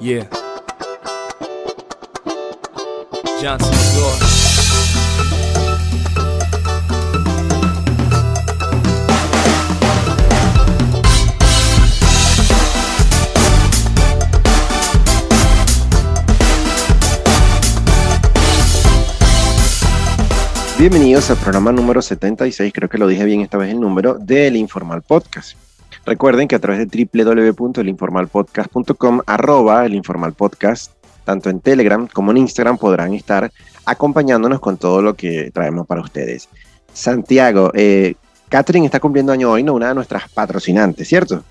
Yeah. Johnson. Bienvenidos al programa número 76, creo que lo dije bien esta vez el número, del Informal Podcast. Recuerden que a través de www.elinformalpodcast.com, arroba el Informal Podcast, tanto en Telegram como en Instagram podrán estar acompañándonos con todo lo que traemos para ustedes. Santiago, eh, Catherine está cumpliendo año hoy, ¿no? Una de nuestras patrocinantes, ¿cierto?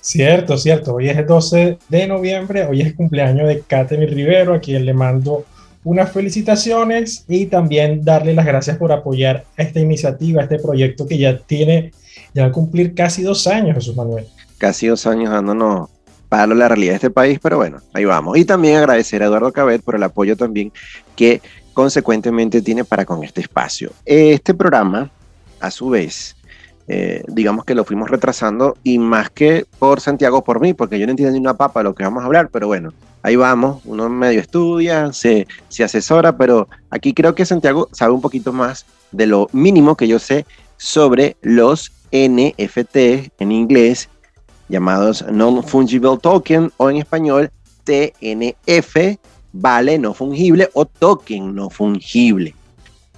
Cierto, cierto. Hoy es el 12 de noviembre, hoy es el cumpleaños de Catherine Rivero, a quien le mando unas felicitaciones y también darle las gracias por apoyar esta iniciativa, este proyecto que ya tiene, ya va a cumplir casi dos años, Jesús Manuel. Casi dos años dándonos para la realidad de este país, pero bueno, ahí vamos. Y también agradecer a Eduardo Cabet por el apoyo también que consecuentemente tiene para con este espacio. Este programa, a su vez, eh, digamos que lo fuimos retrasando y más que por Santiago, por mí, porque yo no entiendo ni una papa de lo que vamos a hablar, pero bueno, ahí vamos, uno medio estudia, se, se asesora, pero aquí creo que Santiago sabe un poquito más de lo mínimo que yo sé sobre los NFT en inglés, llamados Non-Fungible Token o en español TNF, vale no fungible o token no fungible.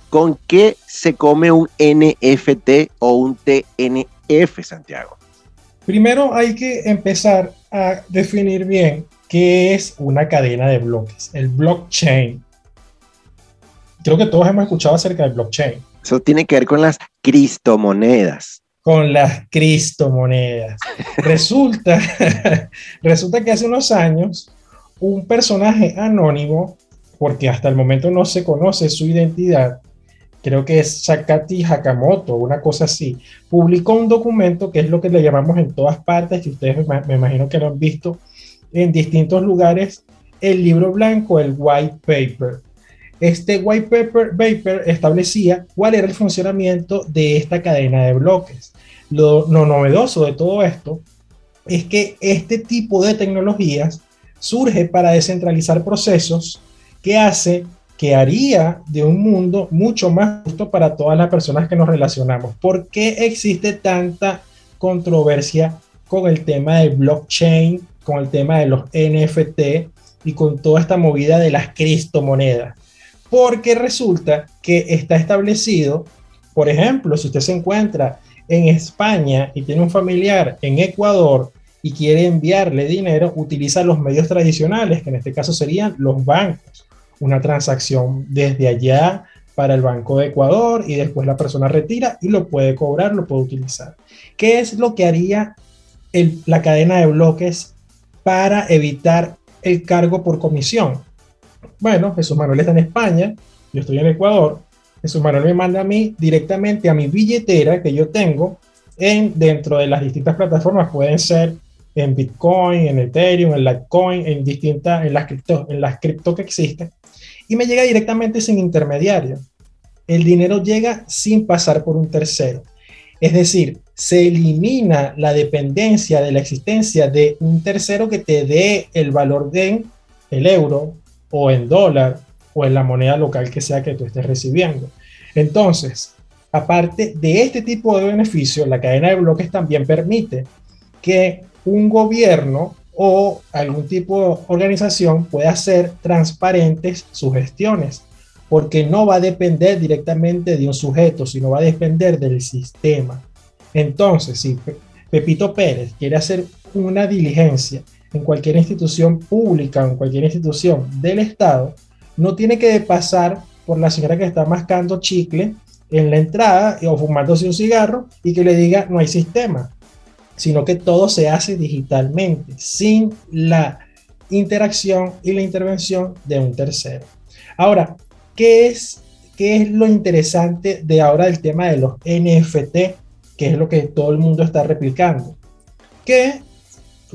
¿Con qué se come un NFT o un TNF, Santiago? Primero hay que empezar a definir bien qué es una cadena de bloques, el blockchain. Creo que todos hemos escuchado acerca del blockchain. Eso tiene que ver con las criptomonedas. Con las criptomonedas. resulta, resulta que hace unos años un personaje anónimo, porque hasta el momento no se conoce su identidad, creo que es Sakati Hakamoto, una cosa así, publicó un documento que es lo que le llamamos en todas partes, que ustedes me imagino que lo han visto en distintos lugares, el libro blanco, el white paper. Este white paper, establecía cuál era el funcionamiento de esta cadena de bloques. Lo, lo novedoso de todo esto es que este tipo de tecnologías surge para descentralizar procesos que hace que haría de un mundo mucho más justo para todas las personas que nos relacionamos. ¿Por qué existe tanta controversia con el tema del blockchain, con el tema de los NFT y con toda esta movida de las criptomonedas? Porque resulta que está establecido, por ejemplo, si usted se encuentra en España y tiene un familiar en Ecuador y quiere enviarle dinero, utiliza los medios tradicionales, que en este caso serían los bancos una transacción desde allá para el Banco de Ecuador y después la persona retira y lo puede cobrar, lo puede utilizar. ¿Qué es lo que haría la cadena de bloques para evitar el cargo por comisión? Bueno, Jesús Manuel está en España, yo estoy en Ecuador, Jesús Manuel me manda a mí directamente a mi billetera que yo tengo en, dentro de las distintas plataformas, pueden ser en Bitcoin, en Ethereum, en Litecoin, en distintas, en las cripto, en las cripto que existen y me llega directamente sin intermediario. El dinero llega sin pasar por un tercero. Es decir, se elimina la dependencia de la existencia de un tercero que te dé el valor de el euro o en dólar o en la moneda local que sea que tú estés recibiendo. Entonces, aparte de este tipo de beneficios, la cadena de bloques también permite que un gobierno o algún tipo de organización pueda hacer transparentes sus gestiones, porque no va a depender directamente de un sujeto, sino va a depender del sistema. Entonces, si Pepito Pérez quiere hacer una diligencia en cualquier institución pública, en cualquier institución del Estado, no tiene que pasar por la señora que está mascando chicle en la entrada o fumándose un cigarro y que le diga no hay sistema sino que todo se hace digitalmente, sin la interacción y la intervención de un tercero. Ahora, ¿qué es, qué es lo interesante de ahora del tema de los NFT? Que es lo que todo el mundo está replicando. Que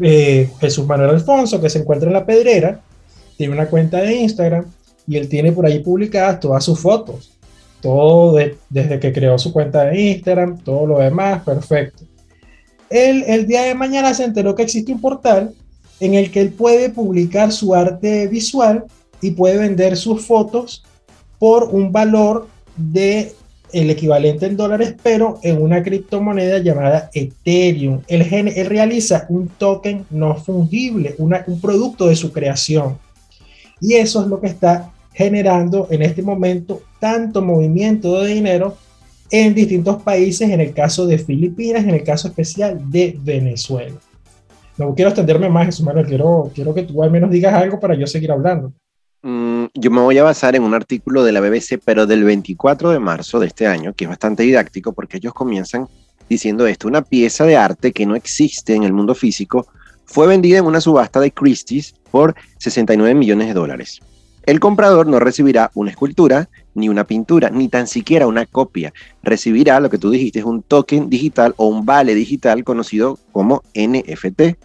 eh, Jesús Manuel Alfonso, que se encuentra en la pedrera, tiene una cuenta de Instagram y él tiene por ahí publicadas todas sus fotos. Todo desde que creó su cuenta de Instagram, todo lo demás, perfecto él el día de mañana se enteró que existe un portal en el que él puede publicar su arte visual y puede vender sus fotos por un valor de el equivalente en dólares, pero en una criptomoneda llamada Ethereum. Él, él realiza un token no fungible, un producto de su creación. Y eso es lo que está generando en este momento tanto movimiento de dinero en distintos países, en el caso de Filipinas, en el caso especial de Venezuela. No quiero extenderme más, eso, Manuel, quiero, quiero que tú al menos digas algo para yo seguir hablando. Mm, yo me voy a basar en un artículo de la BBC, pero del 24 de marzo de este año, que es bastante didáctico porque ellos comienzan diciendo esto, una pieza de arte que no existe en el mundo físico fue vendida en una subasta de Christie's por 69 millones de dólares. El comprador no recibirá una escultura, ni una pintura, ni tan siquiera una copia. Recibirá lo que tú dijiste, es un token digital o un vale digital conocido como NFT.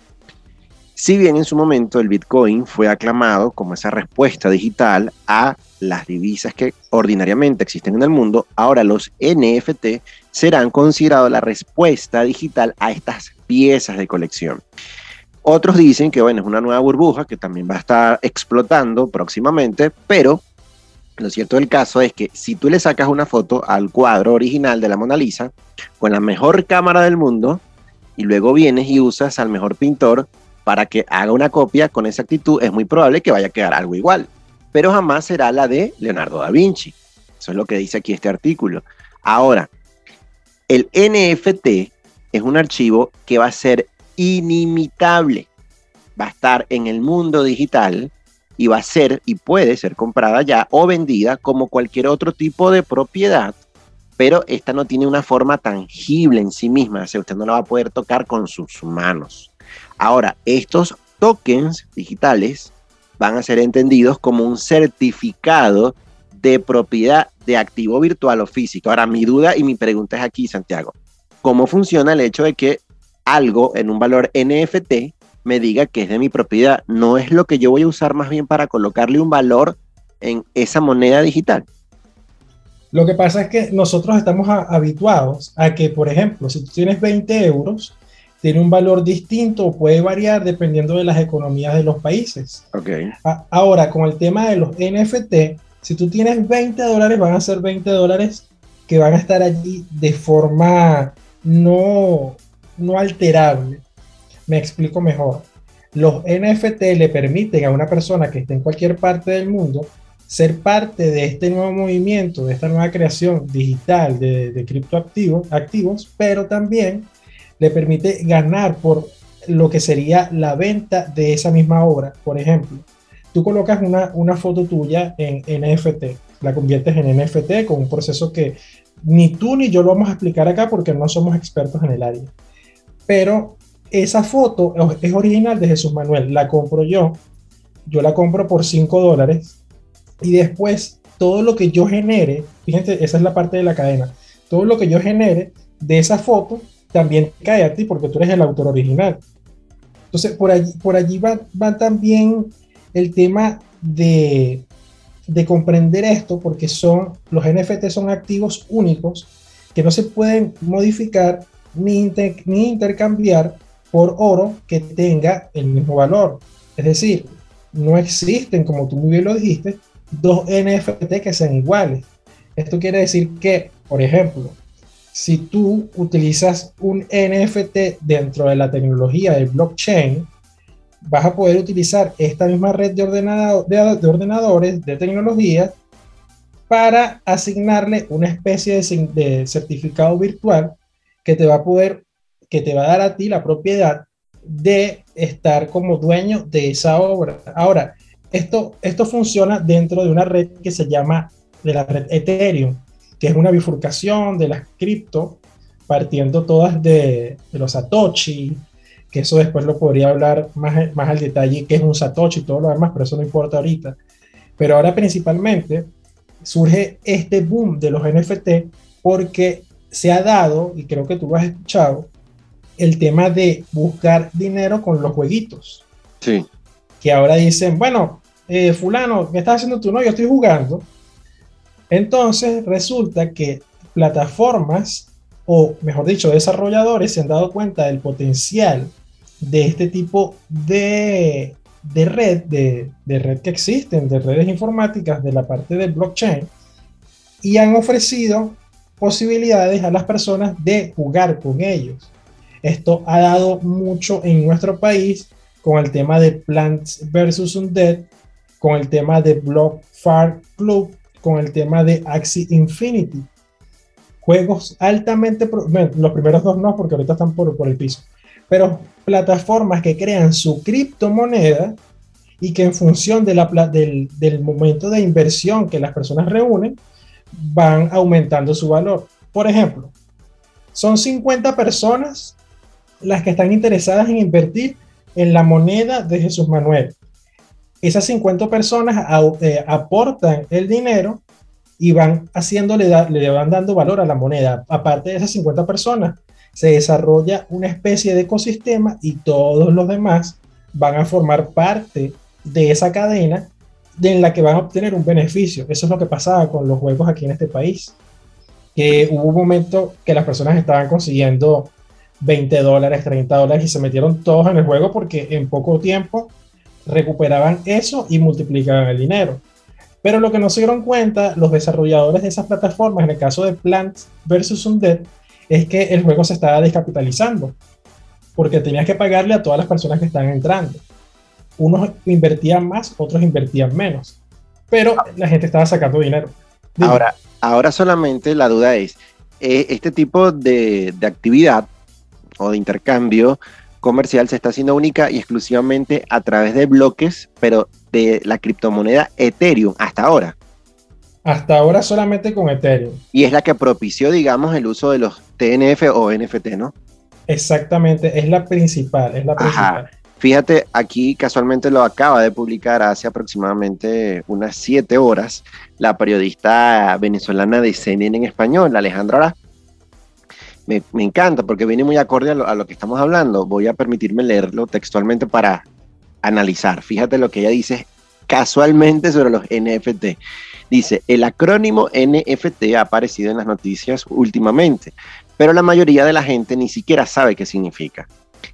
Si bien en su momento el Bitcoin fue aclamado como esa respuesta digital a las divisas que ordinariamente existen en el mundo, ahora los NFT serán considerados la respuesta digital a estas piezas de colección. Otros dicen que, bueno, es una nueva burbuja que también va a estar explotando próximamente, pero lo cierto del caso es que si tú le sacas una foto al cuadro original de la Mona Lisa con la mejor cámara del mundo y luego vienes y usas al mejor pintor para que haga una copia con esa actitud, es muy probable que vaya a quedar algo igual, pero jamás será la de Leonardo da Vinci. Eso es lo que dice aquí este artículo. Ahora, el NFT es un archivo que va a ser inimitable. Va a estar en el mundo digital y va a ser y puede ser comprada ya o vendida como cualquier otro tipo de propiedad, pero esta no tiene una forma tangible en sí misma, o sea, usted no la va a poder tocar con sus manos. Ahora, estos tokens digitales van a ser entendidos como un certificado de propiedad de activo virtual o físico. Ahora, mi duda y mi pregunta es aquí, Santiago. ¿Cómo funciona el hecho de que algo en un valor NFT me diga que es de mi propiedad. No es lo que yo voy a usar más bien para colocarle un valor en esa moneda digital. Lo que pasa es que nosotros estamos habituados a que, por ejemplo, si tú tienes 20 euros, tiene un valor distinto o puede variar dependiendo de las economías de los países. Okay. ahora, con el tema de los NFT, si tú tienes 20 dólares, van a ser 20 dólares que van a estar allí de forma no, no alterable. Me explico mejor. Los NFT le permiten a una persona que esté en cualquier parte del mundo ser parte de este nuevo movimiento, de esta nueva creación digital de, de criptoactivos, activos, pero también le permite ganar por lo que sería la venta de esa misma obra. Por ejemplo, tú colocas una, una foto tuya en NFT, la conviertes en NFT con un proceso que ni tú ni yo lo vamos a explicar acá porque no somos expertos en el área pero esa foto es original de Jesús Manuel, la compro yo, yo la compro por 5 dólares y después todo lo que yo genere, fíjense, esa es la parte de la cadena, todo lo que yo genere de esa foto también cae a ti porque tú eres el autor original. Entonces, por allí, por allí va, va también el tema de, de comprender esto porque son, los NFT son activos únicos que no se pueden modificar ni, intercambiar por oro que tenga el mismo valor. Es decir, no existen, como tú muy bien lo dijiste, dos NFT que sean iguales. Esto quiere decir que, por ejemplo, si tú utilizas un NFT dentro de la tecnología del blockchain, vas a poder utilizar esta misma red de, de ordenadores, de tecnología, para asignarle una especie de, de certificado virtual que te va a poder, que te va a dar a ti la propiedad de estar como dueño de esa obra. Ahora, esto, esto funciona dentro de una red que se llama de la red Ethereum, que es una bifurcación de las cripto, partiendo todas de, de, los Satoshi, que eso después lo podría hablar más, más al detalle, qué es un Satoshi y todo lo demás, pero eso no importa ahorita. Pero ahora principalmente surge este boom de los NFT porque se ha dado, y creo que tú lo has escuchado, el tema de buscar dinero con los jueguitos. Sí. Que ahora dicen, bueno, eh, fulano, ¿qué estás haciendo tú? No, yo estoy jugando. Entonces resulta que plataformas, o mejor dicho, desarrolladores se han dado cuenta del potencial de este tipo de, de red, de, de red que existen, de redes informáticas de la parte del blockchain, y han ofrecido posibilidades a las personas de jugar con ellos. Esto ha dado mucho en nuestro país con el tema de Plants vs. Undead, con el tema de Block Far Club, con el tema de Axie Infinity. Juegos altamente, los primeros dos no, porque ahorita están por, por el piso, pero plataformas que crean su criptomoneda y que en función del momento de inversión que las personas reúnen, van aumentando su valor. Por ejemplo, son 50 personas las que están interesadas en invertir en la moneda de Jesús Manuel. Esas 50 personas eh, aportan el dinero y van haciéndole, le van dando valor a la moneda. Aparte de esas 50 personas, se desarrolla una especie de ecosistema y todos los demás van a formar parte de esa cadena en la que van a obtener un beneficio. Eso es lo que pasaba con los juegos aquí en este país. Que hubo un momento que las personas estaban consiguiendo 20 dólares, 30 dólares y se metieron todos en el juego porque en poco tiempo recuperaban eso y multiplicaban el dinero. Pero lo que no se dieron cuenta los desarrolladores de esas plataformas, en el caso de Plants vs. Undead, es que el juego se estaba descapitalizando porque tenías que pagarle a todas las personas que están entrando unos invertían más, otros invertían menos, pero la gente estaba sacando dinero. Ahora, ahora solamente la duda es, eh, este tipo de, de actividad o de intercambio comercial se está haciendo única y exclusivamente a través de bloques, pero de la criptomoneda Ethereum hasta ahora. Hasta ahora solamente con Ethereum. Y es la que propició, digamos, el uso de los TNF o NFT, ¿no? Exactamente, es la principal, es la principal. Fíjate, aquí casualmente lo acaba de publicar hace aproximadamente unas siete horas la periodista venezolana de CNN en español, Alejandra Ara. Me, encanta porque viene muy acorde a lo, a lo, que estamos hablando. Voy a permitirme leerlo textualmente para analizar. Fíjate lo que ella dice casualmente sobre los NFT. Dice, el acrónimo NFT ha aparecido en las noticias últimamente, pero la mayoría de la gente ni siquiera sabe qué significa.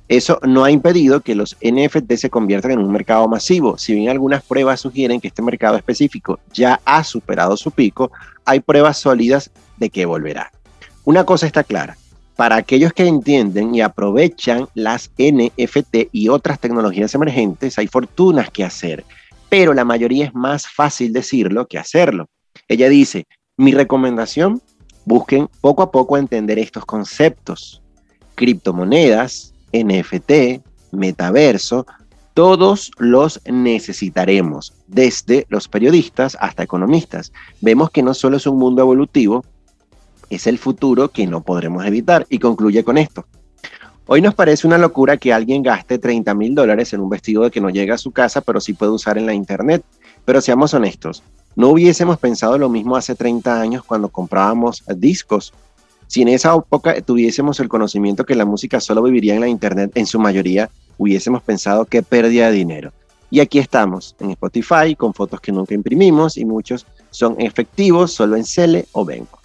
Eso no ha impedido que los NFT se conviertan en un mercado masivo. Si bien algunas pruebas sugieren que este mercado específico ya ha superado su pico, hay pruebas sólidas de que volverá. Una cosa está clara, para aquellos que entienden y aprovechan las NFT y otras tecnologías emergentes, hay fortunas que hacer, pero la mayoría es más fácil decirlo que hacerlo. Ella dice, mi recomendación, busquen poco a poco entender estos conceptos. Criptomonedas, NFT, metaverso, todos los necesitaremos, desde los periodistas hasta economistas. Vemos que no solo es un mundo evolutivo, es el futuro que no podremos evitar. Y concluye con esto. Hoy nos parece una locura que alguien gaste 30 mil dólares en un vestido que no llega a su casa, pero sí puede usar en la internet. Pero seamos honestos, no hubiésemos pensado lo mismo hace 30 años cuando comprábamos discos si en esa época tuviésemos el conocimiento que la música solo viviría en la Internet en su mayoría, hubiésemos pensado que pérdida de dinero. Y aquí estamos, en Spotify, con fotos que nunca imprimimos y muchos son efectivos solo en Cele o Vengo.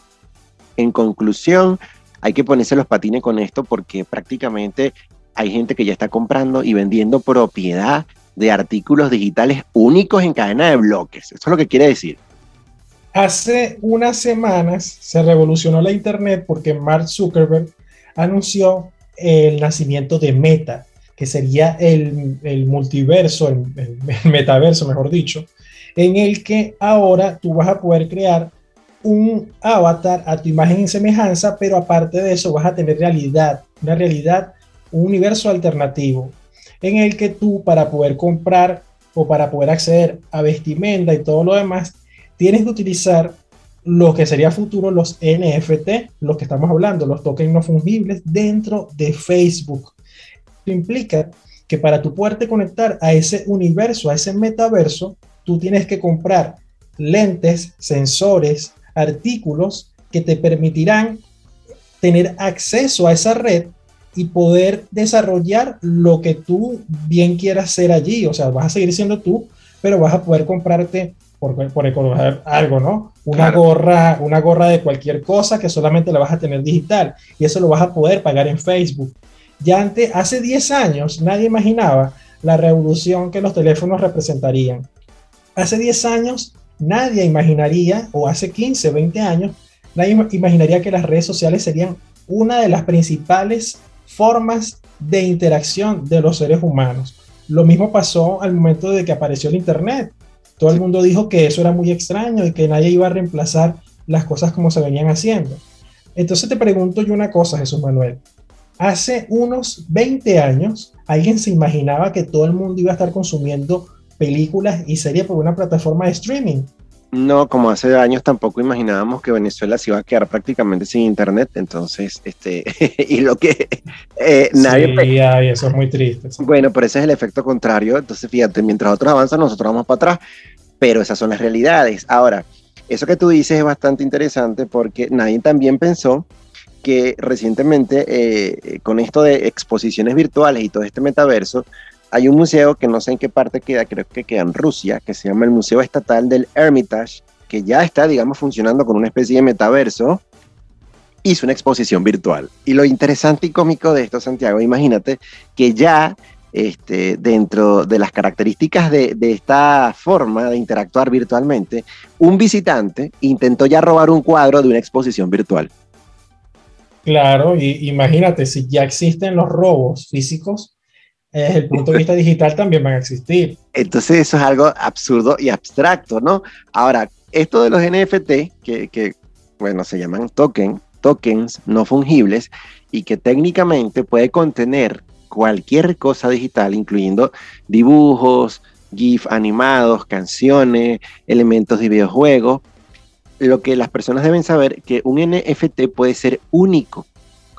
En conclusión, hay que ponerse los patines con esto porque prácticamente hay gente que ya está comprando y vendiendo propiedad de artículos digitales únicos en cadena de bloques. Eso es lo que quiere decir. Hace unas semanas se revolucionó la Internet porque Mark Zuckerberg anunció el nacimiento de Meta, que sería el, multiverso, el, el, metaverso, mejor dicho, en el que ahora tú vas a poder crear un avatar a tu imagen y semejanza, pero aparte de eso vas a tener realidad, una realidad, un universo alternativo, en el que tú para poder comprar o para poder acceder a vestimenta y todo lo demás, tienes que utilizar lo que sería futuro los NFT, los que estamos hablando, los tokens no fungibles dentro de Facebook. Esto implica que para tu poderte conectar a ese universo, a ese metaverso, tú tienes que comprar lentes, sensores, artículos que te permitirán tener acceso a esa red y poder desarrollar lo que tú bien quieras hacer allí. O sea, vas a seguir siendo tú, pero vas a poder comprarte por, por algo, ¿no? Una gorra, una gorra de cualquier cosa que solamente la vas a tener digital y eso lo vas a poder pagar en Facebook. Ya antes, hace 10 años nadie imaginaba la revolución que los teléfonos representarían. Hace 10 años nadie imaginaría, o hace 15, 20 años, nadie imaginaría que las redes sociales serían una de las principales formas de interacción de los seres humanos. Lo mismo pasó al momento de que apareció el Internet. Todo el mundo dijo que eso era muy extraño y que nadie iba a reemplazar las cosas como se venían haciendo. Entonces te pregunto yo una cosa, Jesús Manuel. Hace unos 20 años, ¿alguien se imaginaba que todo el mundo iba a estar consumiendo películas y series por una plataforma de streaming? No, como hace años tampoco imaginábamos que Venezuela se iba a quedar prácticamente sin internet, entonces, este, y lo que eh, nadie... Sí, eso es muy triste. Bueno, pero ese es el efecto contrario, entonces fíjate, mientras otros avanzan, nosotros vamos para atrás, pero esas son las realidades. Ahora, eso que tú dices es bastante interesante porque nadie también pensó que recientemente eh, con esto de exposiciones virtuales y todo este metaverso, hay un museo que no sé en qué parte queda, creo que queda en Rusia, que se llama el Museo Estatal del Hermitage, que ya está, digamos, funcionando con una especie de metaverso, hizo una exposición virtual. Y lo interesante y cómico de esto, Santiago, imagínate que ya este, dentro de las características de, de, esta forma de interactuar virtualmente, un visitante intentó ya robar un cuadro de una exposición virtual. Claro, y imagínate, si ya existen los robos físicos, desde el punto de vista digital también van a existir. Entonces eso es algo absurdo y abstracto, ¿no? Ahora, esto de los NFT, que, bueno, se llaman token, tokens no fungibles y que técnicamente puede contener cualquier cosa digital, incluyendo dibujos, GIF animados, canciones, elementos de videojuegos. Lo que las personas deben saber que un NFT puede ser único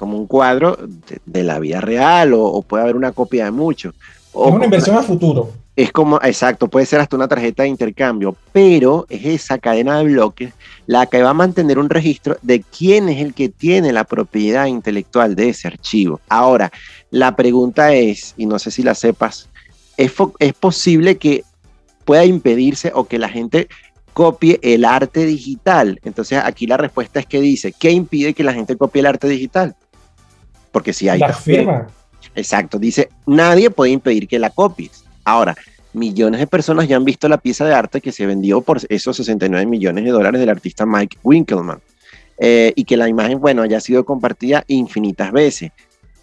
como un cuadro de, la vida real o, puede haber una copia de mucho. O es una inversión a futuro. Es como, exacto, puede ser hasta una tarjeta de intercambio, pero es esa cadena de bloques la que va a mantener un registro de quién es el que tiene la propiedad intelectual de ese archivo. Ahora, la pregunta es, y no sé si la sepas, ¿es, es posible que pueda impedirse o que la gente copie el arte digital? Entonces aquí la respuesta es que dice, ¿qué impide que la gente copie el arte digital? Porque si hay... La firma. Exacto, dice, nadie puede impedir que la copies. Ahora, millones de personas ya han visto la pieza de arte que se vendió por esos 69 millones de dólares del artista Mike Winkelman. Eh, y que la imagen, bueno, haya sido compartida infinitas veces.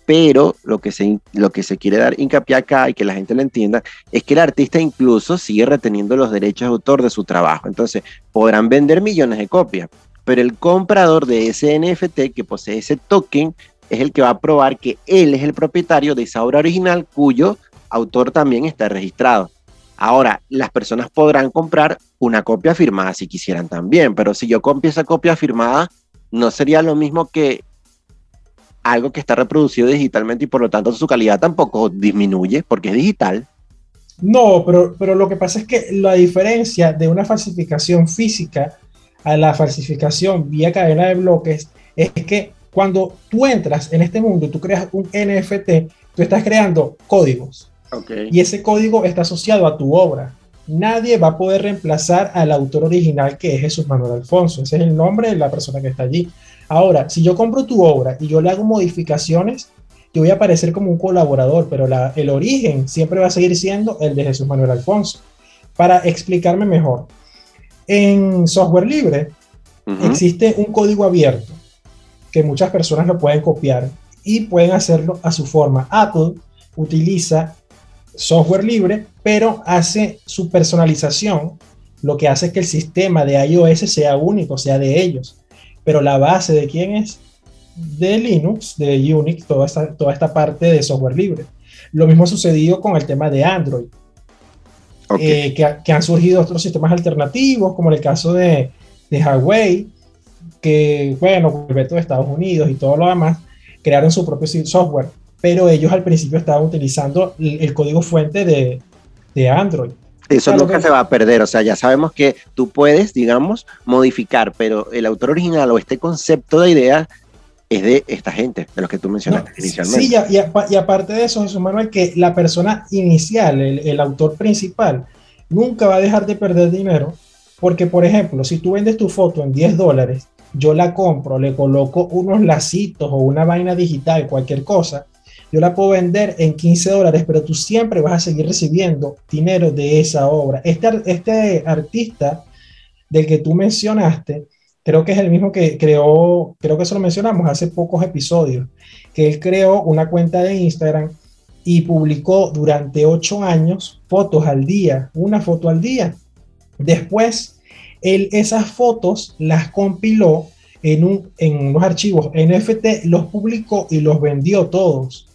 Pero lo que, se, lo que se quiere dar hincapié acá y que la gente lo entienda es que el artista incluso sigue reteniendo los derechos de autor de su trabajo. Entonces, podrán vender millones de copias, pero el comprador de ese NFT que posee ese token es el que va a probar que él es el propietario de esa obra original cuyo autor también está registrado. Ahora, las personas podrán comprar una copia firmada si quisieran también, pero si yo compro esa copia firmada, no sería lo mismo que algo que está reproducido digitalmente y por lo tanto su calidad tampoco disminuye porque es digital. No, pero, pero lo que pasa es que la diferencia de una falsificación física a la falsificación vía cadena de bloques es que cuando tú entras en este mundo y tú creas un NFT, tú estás creando códigos. Y ese código está asociado a tu obra. Nadie va a poder reemplazar al autor original que es Jesús Manuel Alfonso. Ese es el nombre de la persona que está allí. Ahora, si yo compro tu obra y yo le hago modificaciones, yo voy a aparecer como un colaborador, pero el origen siempre va a seguir siendo el de Jesús Manuel Alfonso. Para explicarme mejor, en software libre existe un código abierto que muchas personas lo pueden copiar y pueden hacerlo a su forma. Apple utiliza software libre, pero hace su personalización, lo que hace que el sistema de iOS sea único, sea de ellos. Pero la base de quién es? De Linux, de Unix, toda esta, toda esta parte de software libre. Lo mismo ha sucedido con el tema de Android, eh, que, han surgido otros sistemas alternativos, como el caso de, de Huawei, que, bueno, el veto de Estados Unidos y todo lo demás, crearon su propio software, pero ellos al principio estaban utilizando el, código fuente de, de Android. Eso nunca se va a perder, o sea, ya sabemos que tú puedes, digamos, modificar, pero el autor original o este concepto de idea es de esta gente, de los que tú mencionaste inicialmente. Sí, y, aparte de eso, Jesús Manuel, que la persona inicial, el, el, autor principal, nunca va a dejar de perder dinero, porque, por ejemplo, si tú vendes tu foto en 10 dólares yo la compro, le coloco unos lacitos o una vaina digital, cualquier cosa, yo la puedo vender en 15 dólares, pero tú siempre vas a seguir recibiendo dinero de esa obra. Este, este artista del que tú mencionaste, creo que es el mismo que creó, creo que eso lo mencionamos hace pocos episodios, que él creó una cuenta de Instagram y publicó durante ocho años fotos al día, una foto al día. Después, él esas fotos las compiló en, un, en unos archivos NFT, los publicó y los vendió todos.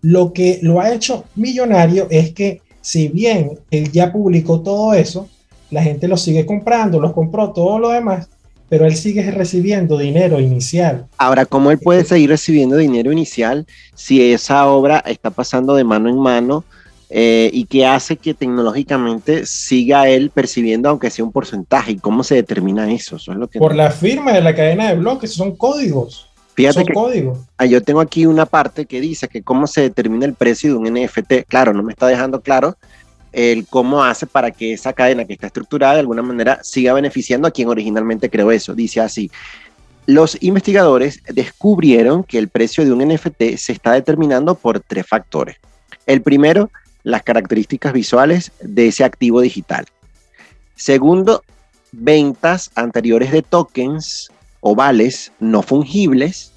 Lo que lo ha hecho millonario es que si bien él ya publicó todo eso, la gente lo sigue comprando, los compró todo lo demás, pero él sigue recibiendo dinero inicial. Ahora, ¿cómo él puede seguir recibiendo dinero inicial si esa obra está pasando de mano en mano eh, y qué hace que tecnológicamente siga él percibiendo aunque sea un porcentaje? ¿Y cómo se determina eso? eso es lo que Por la firma de la cadena de bloques, son códigos. Fíjate son que códigos. ah, yo tengo aquí una parte que dice que cómo se determina el precio de un NFT. Claro, no me está dejando claro el cómo hace para que esa cadena que está estructurada de alguna manera siga beneficiando a quien originalmente creó eso. Dice así, los investigadores descubrieron que el precio de un NFT se está determinando por tres factores. El primero, las características visuales de ese activo digital. Segundo, ventas anteriores de tokens o vales no fungibles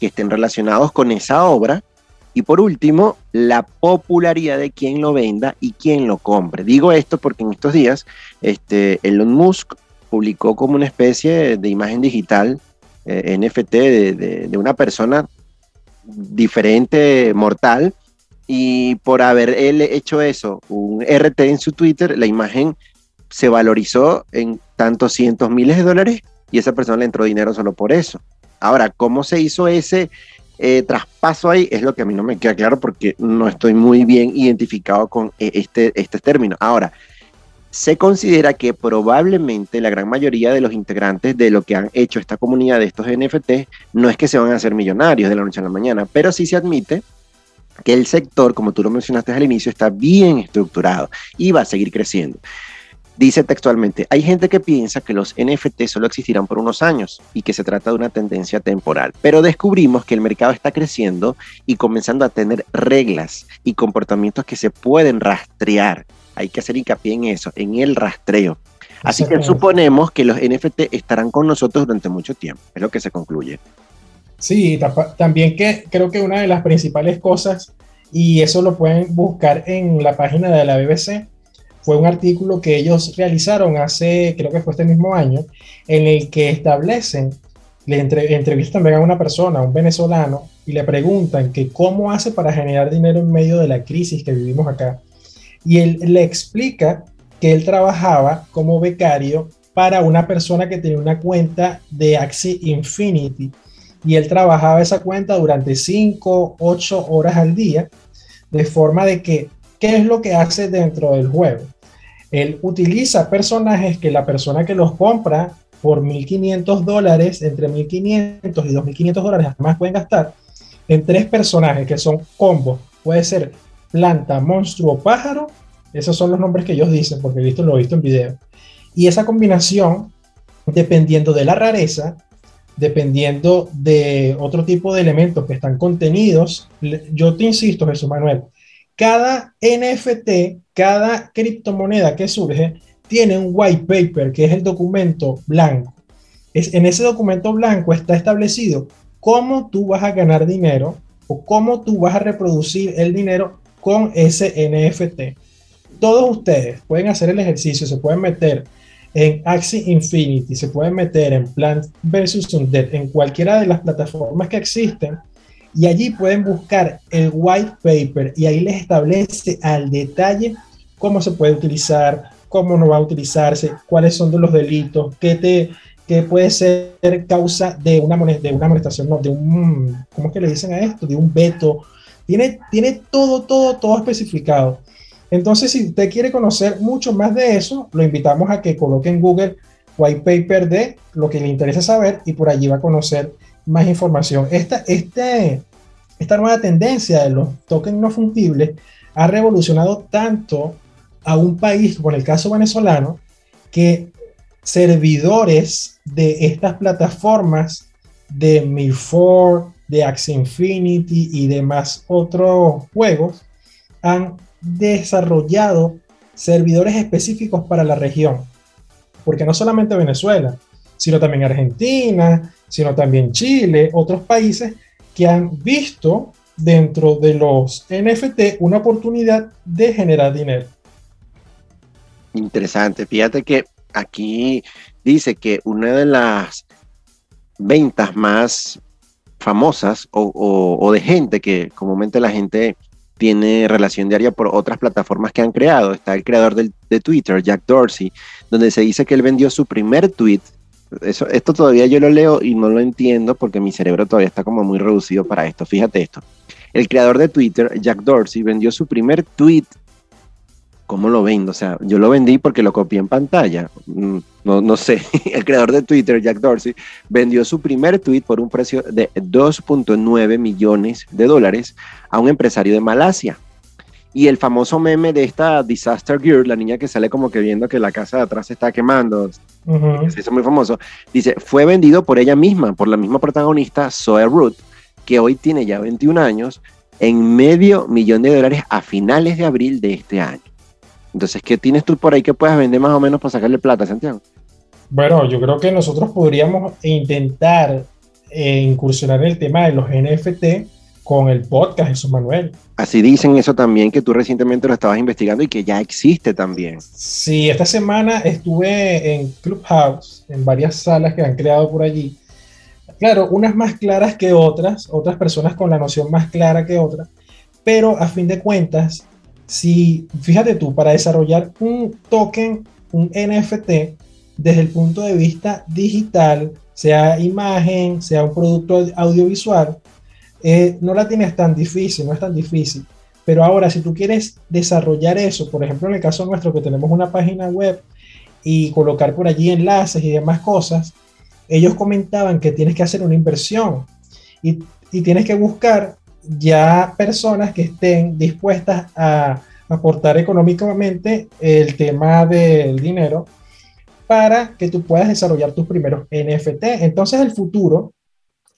que estén relacionados con esa obra. Y por último, la popularidad de quien lo venda y quien lo compre. Digo esto porque en estos días este, Elon Musk publicó como una especie de imagen digital eh, NFT de, de, de una persona diferente, mortal, y por haber él hecho eso, un RT en su Twitter, la imagen se valorizó en tantos cientos miles de dólares y esa persona le entró dinero solo por eso. Ahora, ¿cómo se hizo ese eh, traspaso ahí? Es lo que a mí no me queda claro porque no estoy muy bien identificado con eh, este, este término. Ahora, se considera que probablemente la gran mayoría de los integrantes de lo que han hecho esta comunidad de estos NFT no es que se van a hacer millonarios de la noche a la mañana, pero sí se admite que el sector, como tú lo mencionaste al inicio, está bien estructurado y va a seguir creciendo. Dice textualmente, hay gente que piensa que los NFT solo existirán por unos años y que se trata de una tendencia temporal, pero descubrimos que el mercado está creciendo y comenzando a tener reglas y comportamientos que se pueden rastrear. Hay que hacer hincapié en eso, en el rastreo. Así que suponemos que los NFT estarán con nosotros durante mucho tiempo, es lo que se concluye. Sí, también que creo que una de las principales cosas, y eso lo pueden buscar en la página de la BBC, fue un artículo que ellos realizaron hace, creo que fue este mismo año, en el que establecen, le entre, entrevistan a una persona, un venezolano, y le preguntan que cómo hace para generar dinero en medio de la crisis que vivimos acá. Y él le explica que él trabajaba como becario para una persona que tenía una cuenta de Axie Infinity y él trabajaba esa cuenta durante 5, 8 horas al día, de forma de que, ¿qué es lo que hace dentro del juego? Él utiliza personajes que la persona que los compra por 1.500 dólares, entre 1.500 y 2.500 dólares, además pueden gastar en tres personajes que son combos. Puede ser planta, monstruo, pájaro. Esos son los nombres que ellos dicen, porque he visto, lo he visto en video. Y esa combinación, dependiendo de la rareza, dependiendo de otro tipo de elementos que están contenidos, yo te insisto, Jesús Manuel, cada NFT, cada criptomoneda que surge, tiene un white paper, que es el documento blanco. Es, en ese documento blanco está establecido cómo tú vas a ganar dinero o cómo tú vas a reproducir el dinero con ese NFT. Todos ustedes pueden hacer el ejercicio, se pueden meter en Axie Infinity, se pueden meter en Plants vs. Undead, en cualquiera de las plataformas que existen, y allí pueden buscar el white paper y ahí les establece al detalle cómo se puede utilizar, cómo no va a utilizarse, cuáles son los delitos, qué, te, qué puede ser causa de una, de una amonestación, no, de un, ¿cómo es que le dicen a esto? De un veto. Tiene, tiene todo, todo, todo especificado. Entonces, si usted quiere conocer mucho más de eso, lo invitamos a que coloque en Google white paper de lo que le interesa saber y por allí va a conocer más información. Esta, este, esta nueva tendencia de los tokens no fungibles ha revolucionado tanto a un país, como en el caso venezolano, que servidores de estas plataformas de Milford, de Axie Infinity y demás otros juegos han desarrollado servidores específicos para la región. Porque no solamente Venezuela, sino también Argentina, sino también Chile, otros países que han visto dentro de los NFT una oportunidad de generar dinero. Interesante. Fíjate que aquí dice que una de las ventas más famosas o, de gente que comúnmente la gente tiene relación diaria por otras plataformas que han creado. Está el creador de Twitter, Jack Dorsey, donde se dice que él vendió su primer tweet. Eso, esto todavía yo lo leo y no lo entiendo porque mi cerebro todavía está como muy reducido para esto. Fíjate esto. El creador de Twitter, Jack Dorsey, vendió su primer tweet ¿cómo lo vendo? O sea, yo lo vendí porque lo copié en pantalla. Mm, no, no sé. El creador de Twitter, Jack Dorsey, vendió su primer tweet por un precio de 2.9 millones de dólares a un empresario de Malasia. Y el famoso meme de esta Disaster Girl, la niña que sale como que viendo que la casa de atrás se está quemando, se hizo muy famoso, dice, fue vendido por ella misma, por la misma protagonista, Zoe Ruth, que hoy tiene ya 21 años, en medio millón de dólares a finales de abril de este año. Entonces, ¿qué tienes tú por ahí que puedas vender más o menos para sacarle plata, Santiago? Bueno, yo creo que nosotros podríamos intentar eh, incursionar en el tema de los NFT con el podcast Jesús Manuel. Así dicen eso también, que tú recientemente lo estabas investigando y que ya existe también. Sí, esta semana estuve en Clubhouse, en varias salas que han creado por allí. Claro, unas más claras que otras, otras personas con la noción más clara que otras, pero a fin de cuentas, si, fíjate tú, para desarrollar un token, un NFT, desde el punto de vista digital, sea imagen, sea un producto audiovisual, eh, no la tienes tan difícil, no es tan difícil. Pero ahora, si tú quieres desarrollar eso, por ejemplo, en el caso nuestro que tenemos una página web y colocar por allí enlaces y demás cosas, ellos comentaban que tienes que hacer una inversión y, y tienes que buscar ya personas que estén dispuestas a aportar económicamente el tema del dinero para que tú puedas desarrollar tus primeros NFT. Entonces el futuro,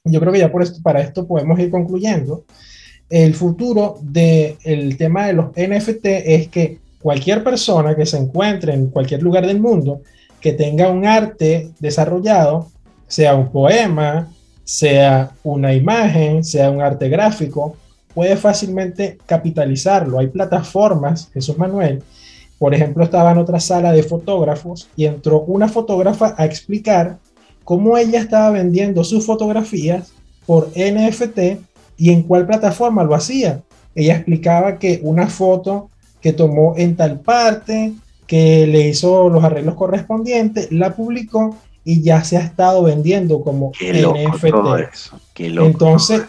yo creo que ya por esto, para esto podemos ir concluyendo, el futuro del tema de los NFT es que cualquier persona que se encuentre en cualquier lugar del mundo que tenga un arte desarrollado, sea un poema, sea una imagen, sea un arte gráfico, puede fácilmente capitalizarlo. Hay plataformas, Jesús Manuel, por ejemplo, estaba en otra sala de fotógrafos y entró una fotógrafa a explicar cómo ella estaba vendiendo sus fotografías por NFT y en cuál plataforma lo hacía. Ella explicaba que una foto que tomó en tal parte, que le hizo los arreglos correspondientes, la publicó y ya se ha estado vendiendo como NFT. Entonces,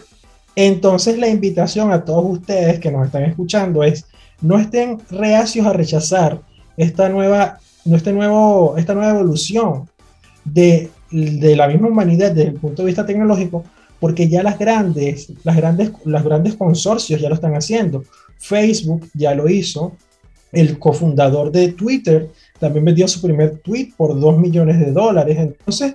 entonces la invitación a todos ustedes que nos están escuchando es no estén reacios a rechazar esta nueva, este nuevo, esta nueva evolución de, de, la misma humanidad desde el punto de vista tecnológico, porque ya las grandes, las grandes, las grandes consorcios ya lo están haciendo. Facebook ya lo hizo, el cofundador de Twitter también vendió su primer tweet por 2 millones de dólares. Entonces,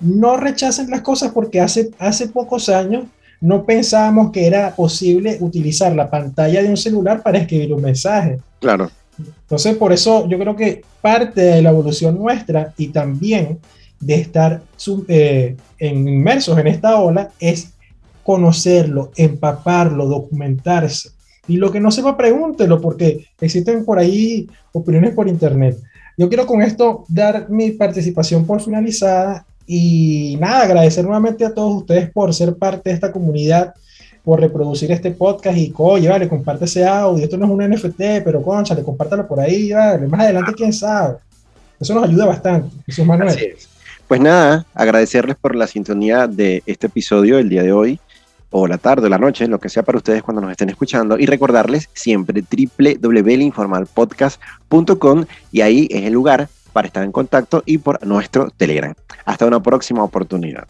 no rechacen las cosas porque hace, hace pocos años no pensábamos que era posible utilizar la pantalla de un celular para escribir un mensaje. Claro. Entonces, por eso yo creo que parte de la evolución nuestra y también de estar eh, inmersos en esta ola es conocerlo, empaparlo, documentarse. Y lo que no sepa, pregúntelo, porque existen por ahí opiniones por internet. Yo quiero con esto dar mi participación por finalizada y nada, agradecer nuevamente a todos ustedes por ser parte de esta comunidad, por reproducir este podcast y, oye, vale, comparte ese audio. Esto no es un NFT, pero concha, le compártalo por ahí, vale. Más adelante, quién sabe. Eso nos ayuda bastante. Jesús Manuel. Pues nada, agradecerles por la sintonía de este episodio el día de hoy o la tarde o la noche, lo que sea para ustedes cuando nos estén escuchando, y recordarles siempre www.informalpodcast.com y ahí es el lugar para estar en contacto y por nuestro Telegram. Hasta una próxima oportunidad.